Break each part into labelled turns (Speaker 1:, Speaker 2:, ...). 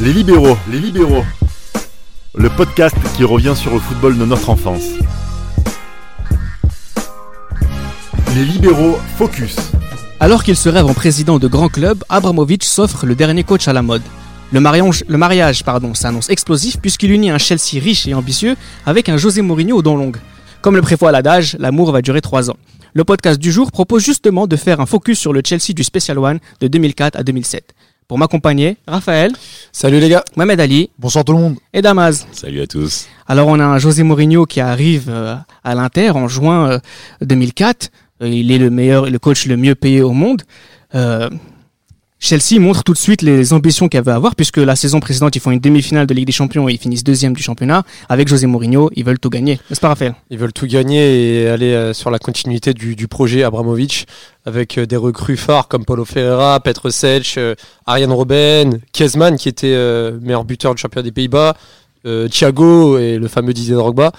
Speaker 1: Les libéraux, les libéraux. Le podcast qui revient sur le football de notre enfance. Les libéraux focus.
Speaker 2: Alors qu'il se rêve en président de grands clubs, Abramovich s'offre le dernier coach à la mode. Le mariage, le mariage pardon, s'annonce explosif puisqu'il unit un Chelsea riche et ambitieux avec un José Mourinho aux dents longues. Comme le prévoit l'adage, l'amour va durer trois ans. Le podcast du jour propose justement de faire un focus sur le Chelsea du Special One de 2004 à 2007. Pour m'accompagner, Raphaël,
Speaker 3: Salut les gars.
Speaker 2: Mohamed Ali
Speaker 4: Bonsoir tout le monde.
Speaker 2: et Damaz.
Speaker 5: Salut à tous.
Speaker 2: Alors on a un José Mourinho qui arrive euh, à l'Inter en juin euh, 2004. Euh, il est le meilleur, le coach le mieux payé au monde. Euh, Chelsea montre tout de suite les ambitions qu'elle veut avoir puisque la saison précédente ils font une demi-finale de Ligue des Champions et ils finissent deuxième du championnat. Avec José Mourinho, ils veulent tout gagner. N'est-ce pas Raphaël?
Speaker 3: Ils veulent tout gagner et aller euh, sur la continuité du, projet Abramovich avec euh, des recrues phares comme Paulo Ferreira, Petr Sech, euh, Ariane Robben, Kezman qui était meilleur buteur du championnat des Pays-Bas, Thiago et le fameux Didier Drogba.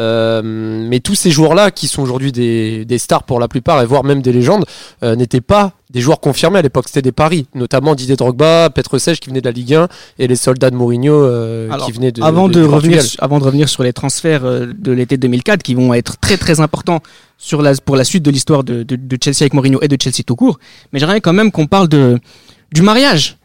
Speaker 3: Euh, mais tous ces joueurs-là, qui sont aujourd'hui des, des stars pour la plupart, et voire même des légendes, euh, n'étaient pas des joueurs confirmés à l'époque. C'était des paris, notamment Didier Drogba, Petr Sech qui venait de la Ligue 1 et les soldats de Mourinho euh,
Speaker 2: Alors,
Speaker 3: qui venaient de.
Speaker 2: avant de, revenir, avant de revenir sur les transferts euh, de l'été 2004 qui vont être très très importants sur la, pour la suite de l'histoire de, de- de Chelsea avec Mourinho et de Chelsea tout court, mais j'aimerais quand même qu'on parle de, du mariage.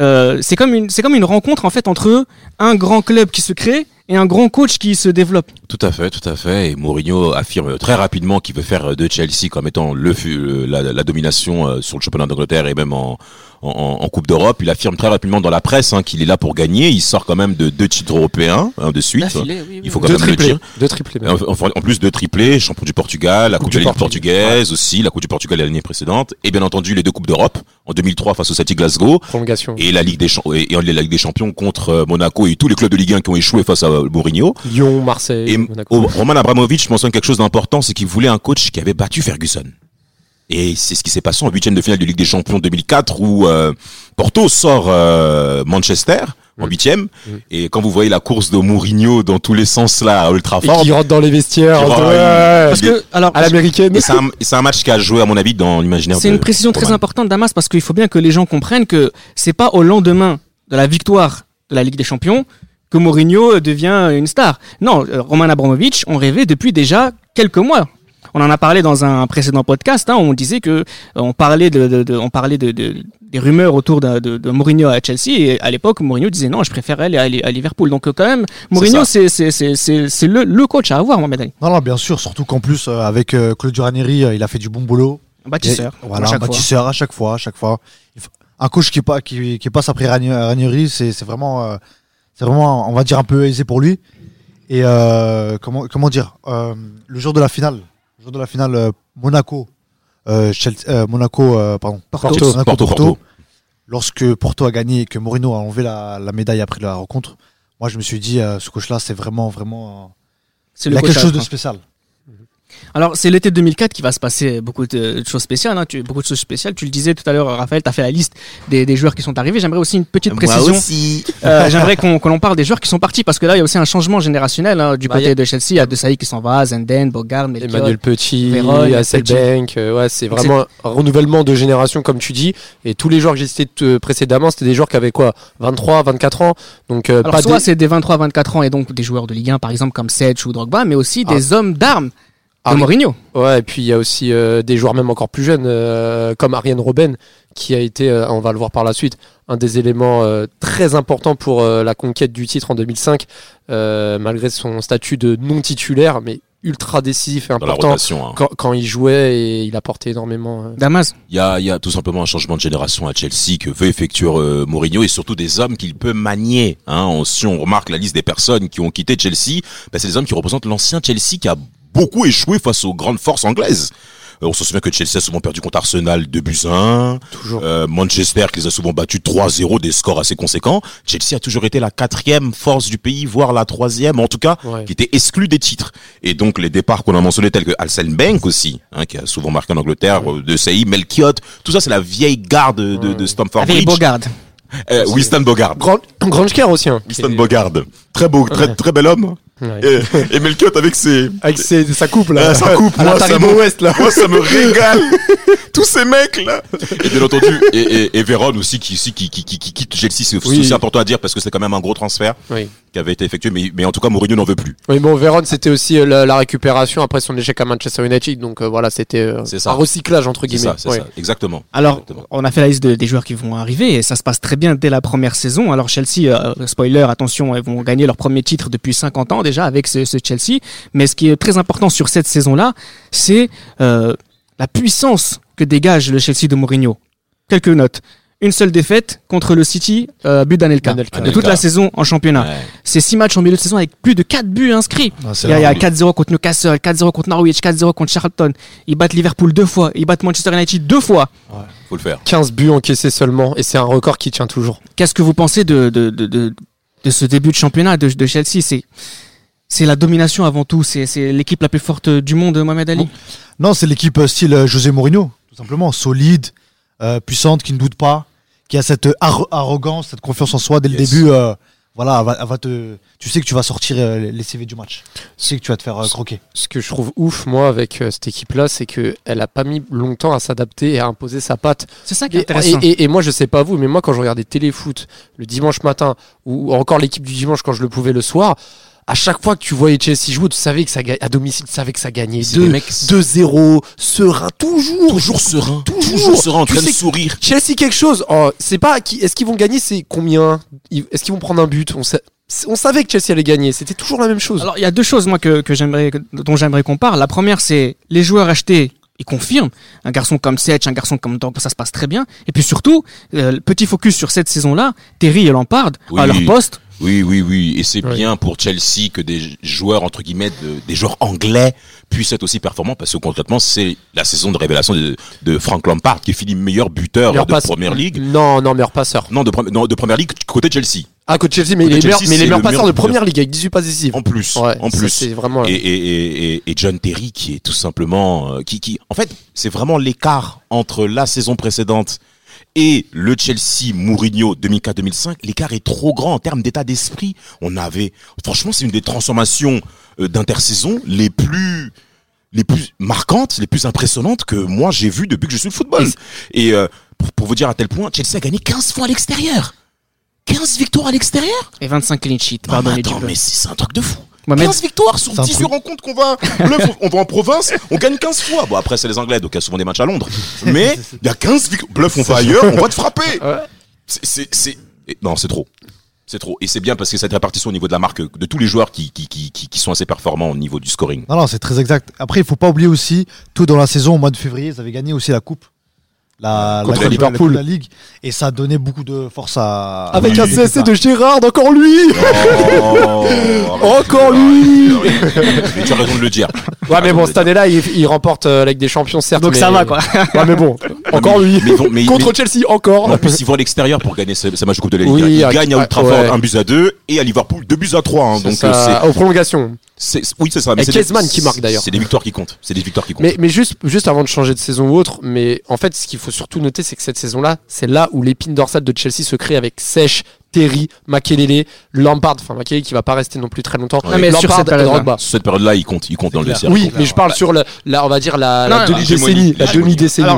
Speaker 2: Euh, c'est comme une c'est comme une rencontre en fait entre un grand club qui se crée et un grand coach qui se développe.
Speaker 5: Tout à fait, tout à fait. Et Mourinho affirme très rapidement qu'il veut faire de Chelsea comme étant le, la, la domination euh, sur le championnat d'Angleterre et même en, en, en Coupe d'Europe. Il affirme très rapidement dans la presse hein, qu'il est là pour gagner. Il sort quand même de deux titres européens hein, de suite. Il faut quand
Speaker 3: Deux
Speaker 5: même le
Speaker 3: triplés.
Speaker 5: dire.
Speaker 3: Deux triplés.
Speaker 5: En, en- en plus de triplé, champion du Portugal, la Coupe,
Speaker 3: du
Speaker 5: de la Ligue
Speaker 3: Portugal.
Speaker 5: portugaise aussi, la Coupe du Portugal l'année précédente, et bien entendu les deux Coupes d'Europe en 2003 face au Celtic Glasgow
Speaker 3: Prolongation.
Speaker 5: et la Ligue des et, et la Ligue des Champions contre euh, Monaco et tous les clubs de Ligue 1 qui ont échoué face à euh, Mourinho.
Speaker 3: Lyon, Marseille,
Speaker 5: Et oh, Roman Abramovich mentionne quelque chose d'important, c'est qu'il voulait un coach qui avait battu Ferguson. Et c'est ce qui s'est passé en huitième de finale de Ligue des Champions 2004 où euh, Porto sort euh, Manchester en huitième. Et quand vous voyez la course de Mourinho dans tous les sens là, à Old
Speaker 3: Et
Speaker 5: Trafford,
Speaker 3: qui rentre dans les vestiaires.
Speaker 5: Rentre-
Speaker 3: ouais,
Speaker 2: Parce que alors
Speaker 3: à l'américaine.
Speaker 5: et c'est un, et match qui a joué à mon avis dans l'imaginaire.
Speaker 2: c'est une précision très importante Damas parce qu'il faut bien que les gens comprennent que c'est pas au lendemain de la victoire de la Ligue des Champions que Mourinho devient une star. Non, euh, Roman Abramovich, on rêvait depuis déjà quelques mois. On en a parlé dans un précédent podcast. Hein, on disait que euh, on parlait de, de- de- on parlait de, de- des rumeurs autour de, de- de Mourinho à Chelsea. Et à l'époque, Mourinho disait non, je préférais aller à, à Liverpool. Donc euh, quand même, Mourinho, c'est c'est c'est c'est c'est le, le coach à avoir, Mohamed Ali.
Speaker 4: Non, non, bien sûr, surtout qu'en plus, euh, avec euh, Claudio Ranieri, euh, il a fait du bon boulot.
Speaker 2: Un bâtisseur.
Speaker 4: Et- voilà,
Speaker 2: à
Speaker 4: un
Speaker 2: fois.
Speaker 4: bâtisseur à chaque fois, à chaque fois. Un coach qui, pa- qui, qui passe après Rani- Ranieri, c'est c'est vraiment, euh, c'est vraiment, on va dire, un peu aisé pour lui. Et euh, comment, comment dire, euh, le jour de la finale, le jour de la finale, euh, Monaco, euh, Chelsea- euh, Monaco, euh, pardon,
Speaker 2: Porto.
Speaker 4: Monaco,
Speaker 5: Porto,
Speaker 4: Porto.
Speaker 5: Porto.
Speaker 4: Lorsque Porto a gagné et que Mourinho a enlevé la, la médaille après la rencontre, moi je me suis dit, euh, ce coach-là, c'est vraiment, vraiment, euh,
Speaker 2: C'est
Speaker 4: il
Speaker 2: le
Speaker 4: a
Speaker 2: coach
Speaker 4: quelque chose de
Speaker 2: avoir.
Speaker 4: spécial.
Speaker 2: Alors, c'est l'été 2004 qui va se passer beaucoup de, de choses spéciales. Hein. Tu, beaucoup de choses spéciales. Tu le disais tout à l'heure, Raphaël, tu as fait la liste des, des joueurs qui sont arrivés. J'aimerais aussi une petite précision.
Speaker 5: aussi.
Speaker 2: Euh, J'aimerais qu'on en parle des joueurs qui sont partis parce que là, il y a aussi un changement générationnel hein, du
Speaker 3: Bah,
Speaker 2: côté
Speaker 3: a-
Speaker 2: de Chelsea. Il y a De Saï qui s'en va, Zenden, Bogard, Melchior.
Speaker 3: Emmanuel Petit,
Speaker 2: Véron,
Speaker 3: Hasselbank, euh, ouais, c'est vraiment un renouvellement de génération comme tu dis. Et tous les joueurs que j'ai cités euh, précédemment, c'était des joueurs qui avaient quoi 23, 24 ans. Donc euh,
Speaker 2: Alors,
Speaker 3: pas
Speaker 2: soit
Speaker 3: des-
Speaker 2: c'est des 23-24 ans et donc des joueurs de Ligue 1, par exemple, comme Sedge ou Drogba, mais aussi des hommes d'armes
Speaker 3: Ah,
Speaker 2: Mourinho.
Speaker 3: Ouais, et puis il y a aussi euh, des joueurs même encore plus jeunes, euh, comme Ariane Robben, qui a été, euh, on va le voir par la suite, un des éléments euh, très importants pour euh, la conquête du titre en 2005, euh, malgré son statut de non titulaire, mais ultra décisif et important
Speaker 5: rotation. hein.
Speaker 3: quand, quand il jouait et il apportait énormément. euh.
Speaker 2: Damas.
Speaker 5: Il y a, il y a tout simplement un changement de génération à Chelsea que veut effectuer euh, Mourinho et surtout des hommes qu'il peut manier. Hein. On- si on remarque la liste des personnes qui ont quitté Chelsea, ben, c'est des hommes qui représentent l'ancien Chelsea qui a beaucoup échoué face aux grandes forces anglaises. Euh, on se souvient que Chelsea a souvent perdu contre Arsenal 2 buts à 1.
Speaker 3: Toujours.
Speaker 5: Euh, Manchester qui les a souvent battus 3-0, des scores assez conséquents. Chelsea a toujours été la quatrième force du pays, voire la troisième, en tout cas,
Speaker 3: Ouais.
Speaker 5: qui était exclue des titres. Et donc les départs qu'on a mentionnés tels que Bank aussi, hein, qui a souvent marqué en Angleterre, euh, de Saï, Melchiot, tout ça c'est la vieille garde de, de, de Stamford
Speaker 2: Avec
Speaker 5: Bridge.
Speaker 2: Bogard.
Speaker 5: Euh, Winston Bogard.
Speaker 3: Grand, Grange aussi. Hein,
Speaker 5: Winston Bogard. Très beau, très, très bel homme.
Speaker 3: Ouais.
Speaker 5: Et, et Melchiot avec ses,
Speaker 3: Avec ses- sa coupe là.
Speaker 5: Ah, sa coupe, moi, ça me-
Speaker 3: West là.
Speaker 5: Moi, ça me régale. Tous ces mecs là. Et bien entendu, et, et, et Véron aussi qui, qui, qui, qui, qui quitte Chelsea, c'est
Speaker 3: Oui.
Speaker 5: aussi important à dire parce que c'est quand même un gros transfert
Speaker 3: Oui.
Speaker 5: qui avait été effectué. Mais, mais en tout cas, Mourinho n'en veut plus.
Speaker 3: Oui, bon, Véron, c'était aussi euh, la, la récupération après son échec à Manchester United. Donc euh, voilà, c'était euh,
Speaker 5: C'est ça.
Speaker 3: un recyclage entre
Speaker 5: C'est
Speaker 3: guillemets.
Speaker 5: ça, c'est
Speaker 3: Ouais.
Speaker 5: ça. Exactement.
Speaker 2: Alors,
Speaker 5: Exactement.
Speaker 2: on a fait la liste de- des joueurs qui vont arriver et ça se passe très bien dès la première saison. Alors Chelsea, euh, spoiler, attention, ils vont gagner leur premier titre depuis 50 ans déjà avec ce, ce Chelsea. Mais ce qui est très important sur cette saison-là, c'est euh, la puissance que dégage le Chelsea de Mourinho. Quelques notes. Une seule défaite contre le City, euh, but d'Anelka.
Speaker 3: Anelka.
Speaker 2: De toute la saison en championnat.
Speaker 5: Ouais.
Speaker 2: C'est six matchs en milieu de saison avec plus de 4 buts inscrits.
Speaker 4: Ah,
Speaker 2: Il y a, a
Speaker 5: énorme.
Speaker 2: 4-0 contre Newcastle, 4-0 contre Norwich, 4-0 contre Charlton. Ils battent Liverpool deux fois, ils battent Manchester United deux fois.
Speaker 5: Faut le faire.
Speaker 3: 15 buts encaissés seulement et c'est un record qui tient toujours.
Speaker 2: Qu'est-ce que vous pensez de, de, de, de, de ce début de championnat de, de Chelsea? C'est c'est la domination avant tout. C'est l'équipe la plus forte du monde, Mohamed Ali.
Speaker 4: Non, c'est l'équipe euh, style euh, José Mourinho, tout simplement. Solide, euh, puissante, qui ne doute pas, qui a cette arro- arrogance, cette confiance en soi dès le
Speaker 5: Yes.
Speaker 4: début. euh, voilà, elle va, elle va te, tu sais que tu vas sortir euh, les CV du match. Tu sais que tu vas te faire croquer.
Speaker 3: Ce que je trouve ouf, moi, avec cette équipe-là, c'est qu'elle a pas mis longtemps à s'adapter et à imposer sa patte.
Speaker 2: C'est ça qui est
Speaker 3: Et,
Speaker 2: intéressant.
Speaker 3: et- et- et moi, je sais pas vous, mais moi, quand je regardais téléfoot le dimanche matin, ou encore l'équipe du dimanche quand je le pouvais le soir, à chaque fois que tu voyais Chelsea jouer, tu savais que ça à domicile, tu savais que ça gagnait
Speaker 5: C'est des
Speaker 3: 2
Speaker 5: mecs
Speaker 3: 2-0, serein, toujours.
Speaker 5: toujours serein,
Speaker 3: Toujours.
Speaker 5: toujours serein, en
Speaker 3: Tu
Speaker 5: train de
Speaker 3: sais-
Speaker 5: sourire.
Speaker 3: Chelsea quelque chose, oh, c'est pas qui est-ce qu'ils vont gagner, c'est combien? Est-ce qu'ils vont prendre un but? On, sa- on savait que Chelsea allait gagner, c'était toujours la même chose.
Speaker 2: Alors il y a deux choses moi que, que j'aimerais dont j'aimerais qu'on parle. La première c'est les joueurs achetés. Ils confirment. Un garçon comme Setch, un garçon comme Dog, ça se passe très bien. Et puis surtout, euh, petit focus sur cette saison-là, Terry et Lampard à leur poste.
Speaker 5: Oui, oui, oui. Et c'est
Speaker 3: Oui.
Speaker 5: bien pour Chelsea que des joueurs, entre guillemets, de- des joueurs anglais puissent être aussi performants parce que concrètement, c'est la saison de révélation de, de Frank Lampard qui finit meilleur buteur
Speaker 3: Meilleur
Speaker 5: de
Speaker 3: passe-
Speaker 5: Première Ligue.
Speaker 3: Non, non, meilleur passeur.
Speaker 5: Non, de, pre- non, de Première Ligue côté Chelsea.
Speaker 3: Ah, côté Chelsea, mais
Speaker 5: Côté
Speaker 3: les meilleurs,
Speaker 5: Chelsea,
Speaker 3: mais les
Speaker 5: c'est
Speaker 3: meilleurs
Speaker 5: le
Speaker 3: passeurs de première ligue avec 18 passes décisives.
Speaker 5: En plus,
Speaker 3: Ouais,
Speaker 5: en plus.
Speaker 3: c'est vraiment.
Speaker 5: Et, et, et, et- et John Terry qui est tout simplement euh, qui qui en fait c'est vraiment l'écart entre la saison précédente et le Chelsea Mourinho 2004-2005 l'écart est trop grand en termes d'état d'esprit. On avait franchement c'est une des transformations euh, d'intersaison les plus les plus marquantes les plus impressionnantes que moi j'ai vues depuis que je suis le football. Et euh, pour, pour vous dire à tel point Chelsea a gagné 15 fois à l'extérieur. 15 victoires à l'extérieur.
Speaker 2: Et 25 clean sheets.
Speaker 5: non, mais attends, mais c'est un truc de fou.
Speaker 2: Mohamed,
Speaker 5: 15 victoires sur
Speaker 4: C'est un
Speaker 5: 18
Speaker 4: truc.
Speaker 5: rencontres qu'on va. Bluff, on va en province, on gagne 15 fois. Bon, après, c'est les Anglais, donc il y a souvent des matchs à Londres. Mais il y a 15 victoires. Bluff, on va ailleurs, on va te frapper. C'est- Non, c'est trop. C'est trop. Et c'est bien parce que cette répartition au niveau de la marque de tous les joueurs qui, qui, qui, qui, qui sont assez performants au niveau du scoring.
Speaker 4: Non, non, c'est très exact. Après, il faut pas oublier aussi, tout dans la saison, au mois de février, ils avaient gagné aussi la coupe. La,
Speaker 3: Contre
Speaker 4: la,
Speaker 3: Liverpool.
Speaker 4: la, la Ligue. Et ça a donné beaucoup de force à.
Speaker 3: Avec
Speaker 5: Oui,
Speaker 3: un CSC de Gérard, encore lui
Speaker 5: Oh,
Speaker 3: Encore lui
Speaker 5: Mais tu as raison de le dire.
Speaker 3: Ouais, mais bon, cette année-là, il, il remporte euh, la Ligue des Champions, certes.
Speaker 2: donc
Speaker 3: mais-
Speaker 2: ça va quoi.
Speaker 3: Ouais, mais bon, encore
Speaker 5: mais-
Speaker 3: lui.
Speaker 5: mais bon, mais-
Speaker 3: Contre
Speaker 5: mais-
Speaker 3: Chelsea, encore.
Speaker 5: En plus, ils vont à l'extérieur pour gagner ce, ce match de Coupe de la Ligue.
Speaker 3: Oui,
Speaker 5: ils
Speaker 3: à-
Speaker 5: gagnent à Old
Speaker 3: ouais,
Speaker 5: Trafford
Speaker 3: ouais.
Speaker 5: un but à 2 et à Liverpool 2 buts à 3. Hein,
Speaker 3: C'est
Speaker 5: donc,
Speaker 3: ça,
Speaker 5: euh, c'est-
Speaker 3: aux prolongations.
Speaker 5: C'est- oui, c'est ça. Mais
Speaker 3: Et
Speaker 5: c'est des-
Speaker 3: Kezman qui marque, d'ailleurs.
Speaker 5: C'est des victoires qui comptent. C'est des victoires qui comptent.
Speaker 3: Mais, mais juste, juste avant de changer de saison ou autre, mais en fait, ce qu'il faut surtout noter, c'est que cette saison-là, c'est là où l'épine dorsale de Chelsea se crée avec Sèche, Terry, Makelele, Lampard, enfin Makelele qui va pas rester non plus très longtemps.
Speaker 5: Ouais. Non,
Speaker 2: mais sur
Speaker 3: Lampard
Speaker 2: cette
Speaker 3: et
Speaker 2: période-là.
Speaker 3: Drogba.
Speaker 5: Sur cette période-là, il compte, il compte dans le vestiaire.
Speaker 3: Oui, mais je parle sur la, la- on va dire la,
Speaker 2: Non,
Speaker 3: la demi-décennie, la demi-décennie.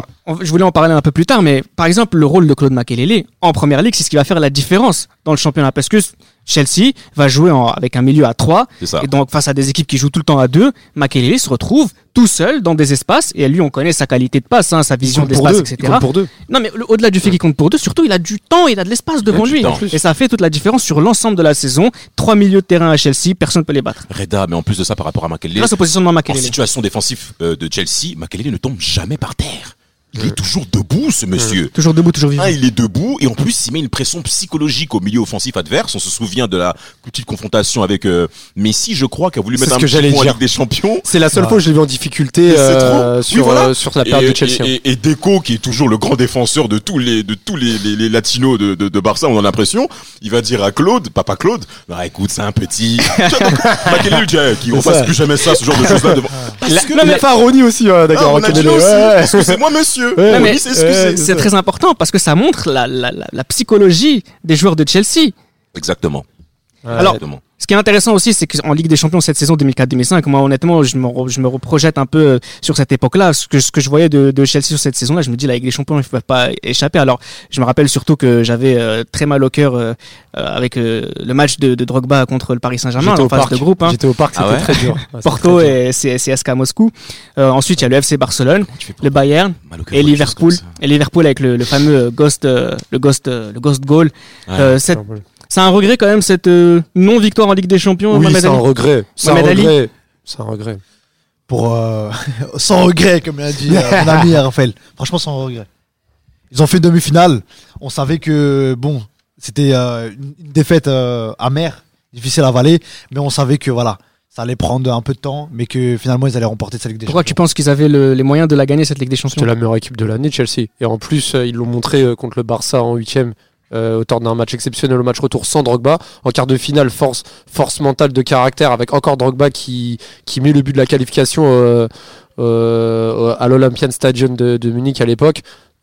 Speaker 2: Je voulais en parler un peu plus tard, mais par exemple, le rôle de Claude Makelele en première ligue, c'est ce qui va faire la différence dans le championnat. Parce que Chelsea va jouer en- avec un milieu à 3,
Speaker 5: C'est ça.
Speaker 2: et donc face à des équipes qui jouent tout le temps à 2, Makelele se retrouve tout seul dans des espaces, et lui, on connaît sa qualité de passe, hein, sa vision
Speaker 3: compte
Speaker 2: de
Speaker 3: pour
Speaker 2: l'espace,
Speaker 3: deux. Il
Speaker 2: etc.
Speaker 3: compte pour deux.
Speaker 2: Non, mais au-delà du fait qu'il compte pour deux, surtout, il a du temps, il a de l'espace devant lui. Et ça fait toute la différence sur l'ensemble de la saison. Trois milieux de terrain à Chelsea, personne ne peut les battre.
Speaker 5: Reda, mais en plus de ça, par rapport à Makelele,
Speaker 2: Grâce au positionnement de
Speaker 5: en
Speaker 2: Makelele.
Speaker 5: situation défensive euh, de Chelsea, Makelele ne tombe jamais par terre. Il est toujours debout, ce monsieur.
Speaker 2: Toujours debout, toujours vivant.
Speaker 5: Un, il est debout et en plus il met une pression psychologique au milieu offensif adverse. On se souvient de la petite confrontation avec euh, Messi, je crois, qui a voulu mettre un
Speaker 3: que
Speaker 5: petit point en. Ligue des Champions.
Speaker 3: C'est la seule
Speaker 4: Ouais.
Speaker 3: fois où je l'ai vu en difficulté
Speaker 5: Et
Speaker 3: euh, sur,
Speaker 5: Oui, voilà.
Speaker 3: euh, sur la période
Speaker 5: et,
Speaker 3: de Chelsea. hein.
Speaker 5: Et, et, et Deco, qui est toujours le grand défenseur de tous les de tous les, les, les latinos de, de, de Barça, on a l'impression, il va dire à Claude, papa Claude, bah écoute, c'est un petit. Qui- on fasse plus jamais ça, ce genre de choses là devant. Parce que
Speaker 3: Non, mais enfin, Ronny aussi,
Speaker 5: Ah,
Speaker 3: d'accord.
Speaker 5: on a dit
Speaker 3: Makelele,
Speaker 5: aussi.
Speaker 3: ouais.
Speaker 5: Excusez-moi, monsieur.
Speaker 3: Ouais,
Speaker 2: mais-
Speaker 5: c'est
Speaker 2: très important parce que ça montre la, la, la, la psychologie des joueurs de Chelsea.
Speaker 5: Exactement.
Speaker 2: Alors,
Speaker 5: Exactement.
Speaker 2: Ce qui est intéressant aussi, c'est qu'en Ligue des Champions cette saison 2004-2005, moi honnêtement, je me, re- je me reprojette un peu euh, sur cette époque-là. Ce que, ce que je voyais de, de Chelsea sur cette saison-là, je me dis la Ligue des Champions, ils ne peuvent pas échapper. Alors, je me rappelle surtout que j'avais euh, très mal au cœur euh, euh, avec euh, le match de, de Drogba contre le Paris Saint-Germain en
Speaker 3: au
Speaker 2: phase
Speaker 3: parc.
Speaker 2: de groupe. Hein.
Speaker 3: J'étais au parc,
Speaker 5: Ah
Speaker 3: c'était
Speaker 5: ouais?
Speaker 3: très dur. Ouais,
Speaker 2: Porto
Speaker 3: très dur.
Speaker 2: et C- CSKA Moscou. Euh, ensuite, il y a le FC Barcelone, le Bayern et Liverpool. Et Liverpool avec le, le fameux ghost, euh, le ghost, euh, le ghost goal.
Speaker 5: Ouais.
Speaker 2: Euh, cette- c'est un regret quand même cette euh, non victoire en Ligue des Champions.
Speaker 3: Oui, c'est un regret. C'est un regret. C'est un regret.
Speaker 4: Pour, euh, sans regret, comme l'a dit euh, mon ami Raphaël. Franchement, sans regret. Ils ont fait demi-finale. On savait que, bon, c'était euh, une défaite euh, amère, difficile à avaler, mais on savait que, voilà, ça allait prendre un peu de temps, mais que finalement, ils allaient remporter cette Ligue des
Speaker 2: Pourquoi tu
Speaker 4: Champions.
Speaker 2: penses qu'ils avaient le- les moyens de la gagner cette Ligue des Champions
Speaker 3: C'était la meilleure équipe de l'année, Chelsea. Et en plus, ils l'ont montré contre le Barça en huitième. Euh, auteur d'un match exceptionnel au match retour sans Drogba. En quart de finale, force, force mentale de caractère avec encore Drogba qui, qui met le but de la qualification euh, euh, à l'Olympian Stadium de, de Munich à l'époque.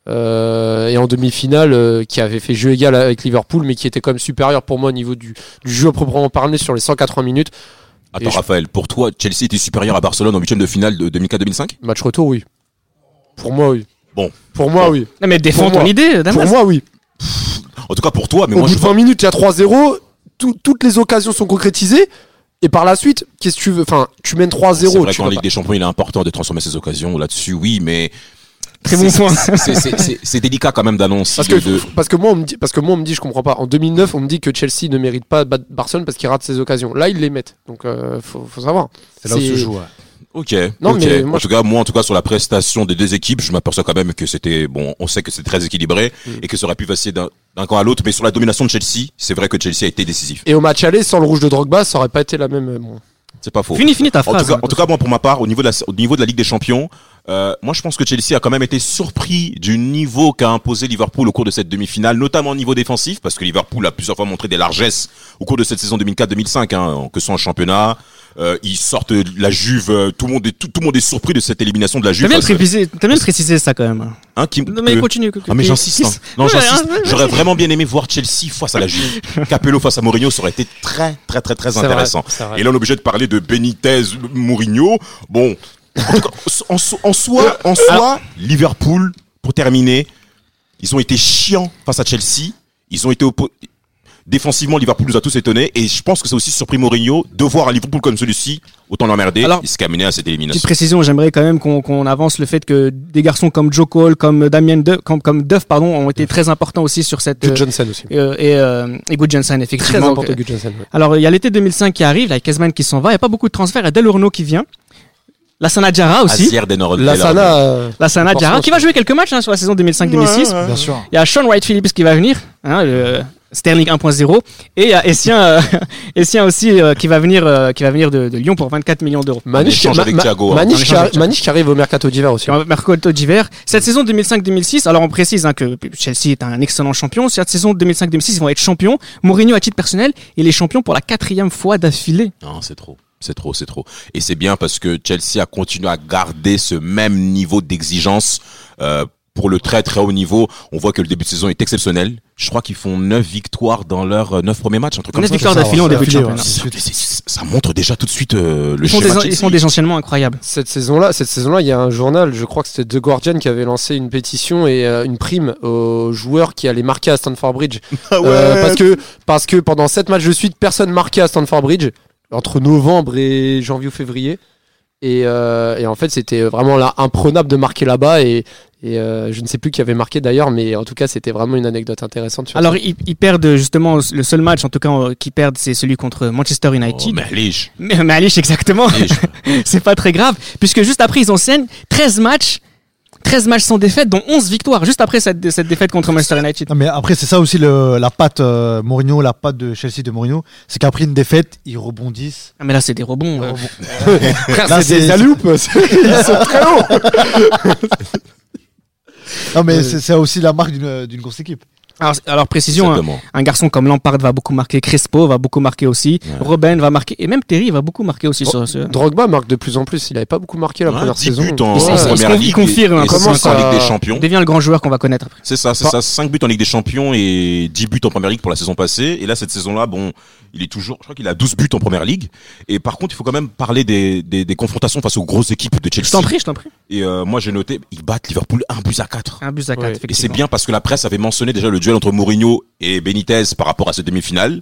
Speaker 3: Euh, et en demi-finale, euh, qui avait fait jeu égal avec Liverpool, mais qui était quand même supérieur pour moi au niveau du, du jeu à proprement parler sur les 180 minutes.
Speaker 5: Attends,
Speaker 3: Et je-
Speaker 5: Raphaël, pour toi, Chelsea était supérieur à Barcelone en huitième de finale de 2004-2005
Speaker 3: Match retour, oui. Pour moi, oui.
Speaker 5: Bon.
Speaker 3: Pour moi,
Speaker 5: Bon.
Speaker 3: oui.
Speaker 2: Non, mais défends
Speaker 3: Pour
Speaker 2: ton idée,
Speaker 3: Pour
Speaker 2: Damas.
Speaker 3: moi, oui.
Speaker 5: En tout cas pour toi, mais
Speaker 3: Au
Speaker 5: moi
Speaker 3: bout
Speaker 5: je
Speaker 3: de 20 minutes, il y a 3-0. tout- toutes les occasions sont concrétisées. Et par la suite, qu'est-ce que tu veux Enfin, tu mènes 3-0.
Speaker 5: C'est vrai
Speaker 3: tu
Speaker 5: qu'en Ligue
Speaker 3: pas-
Speaker 5: des Champions, il est important de transformer ses occasions là-dessus, oui, mais
Speaker 2: Très bon
Speaker 5: c'est-
Speaker 2: point.
Speaker 5: c'est- délicat quand même d'annoncer.
Speaker 3: Parce que,
Speaker 5: de-
Speaker 3: parce que moi on me dit parce que moi on me dit je comprends pas en 2009 on me dit que Chelsea ne mérite pas de battre Barcelone parce qu'il rate ses occasions là ils les mettent donc euh, faut, faut savoir
Speaker 4: C'est là où se joue. ouais.
Speaker 5: Ok.
Speaker 3: Non,
Speaker 5: ok.
Speaker 3: mais moi,
Speaker 5: en tout cas, moi, en tout cas, sur la prestation des deux équipes, je m'aperçois quand même que c'était bon. On sait que c'est très équilibré
Speaker 3: Mm.
Speaker 5: et que ça aurait pu passer d'un d'un camp à l'autre, mais sur la domination de Chelsea, c'est vrai que Chelsea a été décisif.
Speaker 3: et au match aller sans le rouge de Drogba ça aurait pas été la même euh, bon.
Speaker 5: C'est pas faux.
Speaker 2: Fini, fini ta
Speaker 5: En
Speaker 2: phrase.
Speaker 5: tout, cas, en tout cas, moi, pour ma part, au niveau de la, au niveau de la Ligue des Champions, euh, moi, je pense que Chelsea a quand même été surpris du niveau qu'a imposé Liverpool au cours de cette demi-finale, notamment au niveau défensif, parce que Liverpool a plusieurs fois montré des largesses au cours de cette saison 2004-2005, hein, que ce soit en championnat. Euh, ils sortent la Juve, euh, tout le monde est tout, tout le monde est surpris de cette élimination de la
Speaker 2: T'as
Speaker 5: Juve.
Speaker 2: bien,
Speaker 5: parce que-
Speaker 2: précisé, t'as bien précisé ça quand même.
Speaker 5: Hein, qui-
Speaker 2: Non, mais
Speaker 5: que-
Speaker 2: continue.
Speaker 5: ah mais j'insiste. hein. Non, j'insiste.
Speaker 2: hein,
Speaker 5: J'aurais vraiment bien aimé voir Chelsea face à la Juve. Capello face à Mourinho, ça aurait été très très très très
Speaker 3: vrai,
Speaker 5: intéressant.
Speaker 3: vrai.
Speaker 5: Et là, on est obligé de parler de Benitez, Mourinho. Bon, en, tout cas, en, so- en soi, en soi, Liverpool, pour terminer, ils ont été chiants face à Chelsea. Ils ont été défensivement, Liverpool nous a tous étonnés. Et je pense que c'est aussi surpris Mourinho de voir un Liverpool comme celui-ci, autant l'emmerder,
Speaker 2: Alors,
Speaker 5: et se amené à cette
Speaker 2: Petite
Speaker 5: élimination.
Speaker 2: précision, j'aimerais quand même qu'on avance le fait que des garçons comme Joe Cole, comme Damien Duff, comme, comme Duff, pardon, ont été très importants aussi sur cette.
Speaker 3: Good
Speaker 2: euh,
Speaker 3: Johnson aussi
Speaker 2: euh, et, euh, et Good
Speaker 3: très
Speaker 2: effectivement.
Speaker 3: important Good Johnson ouais.
Speaker 2: Alors, il y a l'été 2005 qui arrive, là, avec Kezman qui s'en va. Il n'y a pas beaucoup de transferts. Il y a Del Urno qui vient. Lassana Diarra aussi.
Speaker 5: Denor-
Speaker 3: Lassana euh,
Speaker 2: Lassana Diarra qui va jouer quelques matchs hein, sur la saison 2005-2006.
Speaker 4: Bien sûr.
Speaker 2: Il y a Sean Wright Phillips qui va venir, hein, le Sterling 1.0, et il y a Essien, euh, Essien aussi euh, qui va venir, euh, qui va venir de, de Lyon pour 24 millions d'euros.
Speaker 3: Maniche,
Speaker 5: échange avec Thiago, hein.
Speaker 3: Maniche qui,
Speaker 2: avec
Speaker 3: Maniche qui arrive au mercato d'hiver aussi
Speaker 2: Mercato d'hiver. Cette saison 2005-2006, alors on précise hein, que Chelsea est un excellent champion. Cette saison 2005-2006, ils vont être champions. Mourinho, à titre personnel, il est champion pour la quatrième fois d'affilée.
Speaker 5: Non, c'est trop. C'est trop, c'est trop. Et c'est bien parce que Chelsea a continué à garder ce même niveau d'exigence euh, pour le très très haut niveau. On voit que le début de saison est exceptionnel. Je crois qu'ils font 9 victoires dans leurs 9 premiers matchs, ça.
Speaker 2: victoires d'affilée en début de championnat.
Speaker 5: montre déjà tout de suite euh, le
Speaker 2: Ils
Speaker 5: schéma
Speaker 2: des, ils font des enchaînements incroyables.
Speaker 3: Cette saison-là, cette saison-là, il y a un journal, je crois que c'était The Guardian, qui avait lancé une pétition et euh, une prime aux joueurs qui allaient marquer à Stanford Bridge.
Speaker 5: Ah
Speaker 3: Euh, parce que parce que pendant sept matchs de suite, personne marquait à Stanford Bridge entre novembre et janvier ou février. Et, euh, et en fait, c'était vraiment là imprenable de marquer là-bas. Et, et euh, je ne sais plus qui avait marqué d'ailleurs, mais en tout cas, c'était vraiment une anecdote intéressante. Sur
Speaker 2: Alors, ils, ils perdent justement le seul match, en tout cas, euh, qu'ils perdent, c'est celui contre Manchester
Speaker 5: Oh,
Speaker 2: United.
Speaker 5: mais Lich,
Speaker 2: mais, mais Alice, exactement. C'est pas très grave, puisque juste après, ils enchaînent 13 matchs, 13 matchs sans défaite, dont 11 victoires, juste après cette, cette défaite contre Manchester United.
Speaker 4: Non, mais après, c'est ça aussi le, la patte euh, Mourinho, la patte de Chelsea de Mourinho. C'est qu'après une défaite, ils rebondissent.
Speaker 2: Ah, mais là, c'est des rebonds. euh.
Speaker 3: Frère,
Speaker 4: Là,
Speaker 3: c'est des aloupes. Ils sont très hauts.
Speaker 4: Non, mais
Speaker 3: Ouais.
Speaker 4: c'est aussi la marque d'une d'une grosse équipe.
Speaker 2: Alors, alors, précision, hein, un garçon comme Lampard va beaucoup marquer, Crespo va beaucoup marquer aussi,
Speaker 5: Ouais.
Speaker 2: Robben va marquer, et même Terry va beaucoup marquer aussi. sur ce...
Speaker 3: Drogba marque de plus en plus. Il avait pas beaucoup marqué la
Speaker 5: Ouais,
Speaker 3: première
Speaker 5: 10
Speaker 3: saison.
Speaker 5: buts en, première
Speaker 2: il
Speaker 5: ligue.
Speaker 2: confirme, hein,
Speaker 5: et
Speaker 3: comment
Speaker 5: 5 en
Speaker 3: ça-
Speaker 5: Ligue des Champions.
Speaker 2: Il devient le grand joueur qu'on va connaître après.
Speaker 5: C'est ça, c'est ça. 5 buts en Ligue des Champions et 10 buts en Première Ligue pour la saison passée. Et là, cette saison-là, bon, il est toujours, je crois qu'il a 12 buts en Première Ligue. Et par contre, il faut quand même parler des, des, des confrontations face aux grosses équipes de
Speaker 2: Je
Speaker 5: Chelsea.
Speaker 2: t'en prie, je t'en prie.
Speaker 5: Et euh, moi, j'ai noté, ils battent Liverpool 1 but à 4.
Speaker 2: Un but à 4,
Speaker 3: Ouais.
Speaker 5: Et c'est bien parce que la presse avait mentionné déjà le duel entre Mourinho et Benitez par rapport à cette demi-finale.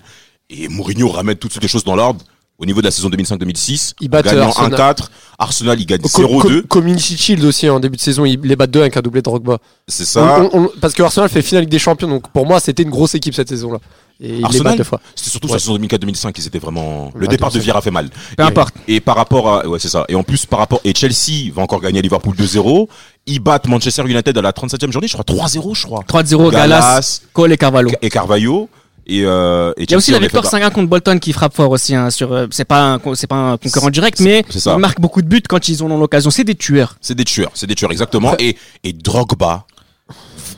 Speaker 5: Et Mourinho ramène toutes les choses dans l'ordre. Au niveau de la saison 2005-2006,
Speaker 3: Ils battent
Speaker 5: gagnant
Speaker 3: Arsenal.
Speaker 5: 1-4. Arsenal, il gagne
Speaker 3: Co- co-
Speaker 5: 0-2.
Speaker 3: Community Shield aussi en début de saison, ils les battent 2 avec un doublé de Drogba.
Speaker 5: C'est ça.
Speaker 3: On- on- on- parce que Arsenal fait finale Ligue des Champions, donc pour moi c'était une grosse équipe cette saison-là. Et les
Speaker 5: Arsenal
Speaker 3: deux fois.
Speaker 5: C'était surtout
Speaker 3: Ouais.
Speaker 5: sur la saison 2004-2005 qui c'était vraiment, le départ de. Vieira fait mal.
Speaker 2: Peu importe.
Speaker 5: Et par rapport à, ouais, c'est ça. Et en plus, par rapport, et Chelsea va encore gagner à Liverpool 2-0. Ils battent Manchester United à la 37e journée, je crois 3-0, je crois.
Speaker 2: 3-0, Galas,
Speaker 5: Galas,
Speaker 2: Cole et Carvalho.
Speaker 5: et Carvalho. Et, euh, et
Speaker 2: Il y a aussi la victoire
Speaker 5: bah,
Speaker 2: 5-1 contre Bolton qui frappe fort aussi. Hein, sur, euh, c'est pas un, c'est pas un concurrent direct, mais ils marquent beaucoup de buts quand ils en ont l'occasion. C'est des tueurs.
Speaker 5: C'est des tueurs, c'est des tueurs, exactement. Et, et Drogba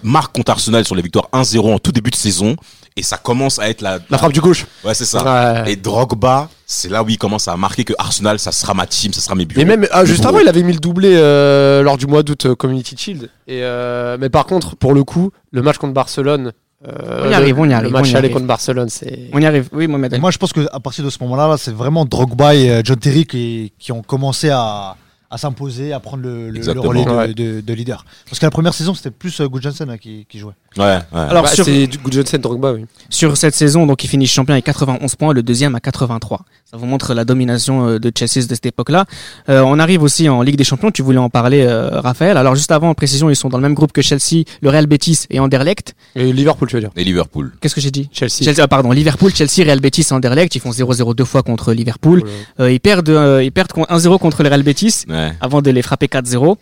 Speaker 5: marque contre Arsenal sur les victoires 1-0 en tout début de saison. Et ça commence à être la,
Speaker 3: La frappe du gauche.
Speaker 5: Ouais, c'est ça.
Speaker 3: Ouais.
Speaker 5: Et Drogba, c'est là où il commence à marquer que Arsenal, ça sera ma team, ça sera mes buts.
Speaker 3: Et même ah, juste avant, il avait mis le doublé euh, lors du mois d'août euh, Community Shield. Et euh, mais par contre, pour le coup, le match contre Barcelone, euh,
Speaker 2: On y
Speaker 3: le-
Speaker 2: arrive, on y
Speaker 3: le
Speaker 2: arrive,
Speaker 3: match
Speaker 2: on y
Speaker 3: aller
Speaker 2: arrive.
Speaker 3: contre Barcelone, c'est
Speaker 2: On y arrive. Oui, Mohamed.
Speaker 4: Moi, je pense qu'à partir de ce moment-là, là, c'est vraiment Drogba et John Terry qui, qui ont commencé à, à s'imposer, à prendre le, le- relais de,
Speaker 3: Ouais.
Speaker 4: de- de leader. Parce que la première saison, c'était plus euh, Gudjonsen hein, qui, qui jouait.
Speaker 5: Ouais, ouais.
Speaker 2: Alors,
Speaker 3: Bah,
Speaker 2: sur,
Speaker 3: c'est Johnson Drogba, oui.
Speaker 2: sur cette saison, donc, il finit champion avec 91 points, le deuxième à 83. Ça vous montre la domination euh, de Chelsea de cette époque-là. Euh, on arrive aussi en Ligue des Champions. Tu voulais en parler, euh, Raphaël. Alors, juste avant, en précision, ils sont dans le même groupe que Chelsea, le Real Betis et Anderlecht.
Speaker 3: Et Liverpool, tu veux dire?
Speaker 5: Et Liverpool.
Speaker 2: Qu'est-ce que j'ai dit?
Speaker 3: Chelsea.
Speaker 2: Chelsea, ah, pardon, Liverpool, Chelsea, Real Betis, Anderlecht, ils font 0-0 deux fois contre Liverpool. Euh, ils perdent, euh, ils perdent 1-0 contre le Real Betis
Speaker 5: Ouais.
Speaker 2: Avant de les frapper 4-0.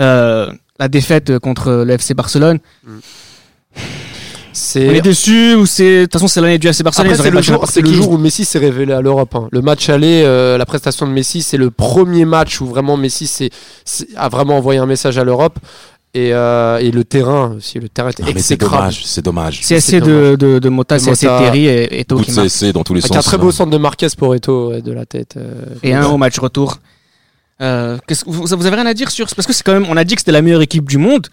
Speaker 2: Euh, la défaite contre le FC Barcelone.
Speaker 3: C'est
Speaker 2: On est déçu ou c'est de toute façon c'est l'année du FC Barcelone.
Speaker 3: C'est le, jour, c'est le jour où Messi s'est révélé à l'Europe. hein. Le match aller, euh, la prestation de Messi, c'est le premier match où vraiment Messi a vraiment envoyé un message à l'Europe. Et, euh, et le terrain aussi, le terrain était
Speaker 5: Ah, mais c'est dommage, c'est dommage.
Speaker 2: CSC
Speaker 3: c'est
Speaker 2: de, de, de Mota,
Speaker 3: De
Speaker 2: CSC. Terry et Eto qui.
Speaker 5: CSC dans tous les
Speaker 3: Avec
Speaker 5: sens.
Speaker 3: un très beau centre de Marquez pour Eto de la tête. euh.
Speaker 2: Et un au match retour. Euh, vous, vous avez rien à dire sur parce que c'est quand même on a dit que c'était la meilleure équipe du monde.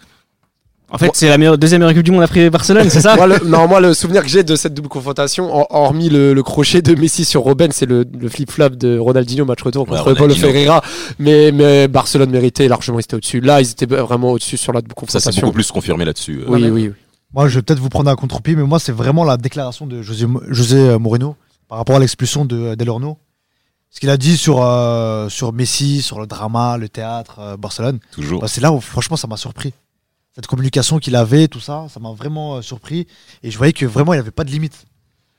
Speaker 2: En fait, c'est la meilleure, deuxième meilleure équipe du monde après Barcelone, c'est ça?
Speaker 3: Moi, le, non, moi, le souvenir que j'ai de cette double confrontation, hor- hormis le, le crochet de Messi sur Robben, c'est le, le flip-flap de Ronaldinho match retour
Speaker 5: Ouais,
Speaker 3: contre Paulo. Ferreira. Mais, mais Barcelone méritait largement, ils étaient au-dessus. Là, ils étaient vraiment au-dessus sur la double
Speaker 5: Ça, c'est
Speaker 3: confrontation.
Speaker 5: beaucoup plus confirmé là-dessus. euh.
Speaker 3: Oui, oui, oui.
Speaker 4: Moi, je vais peut-être vous prendre à contre-pied, mais moi, c'est vraiment la déclaration de José, José Mourinho par rapport à l'expulsion de Del Horno. Ce qu'il a dit sur, euh, sur Messi, sur le drama, le théâtre, euh, Barcelone.
Speaker 5: Toujours.
Speaker 4: Bah, c'est là où, franchement, ça m'a surpris. Cette communication qu'il avait, tout ça, ça m'a vraiment euh, surpris. Et je voyais que vraiment, il n'y avait pas de limite.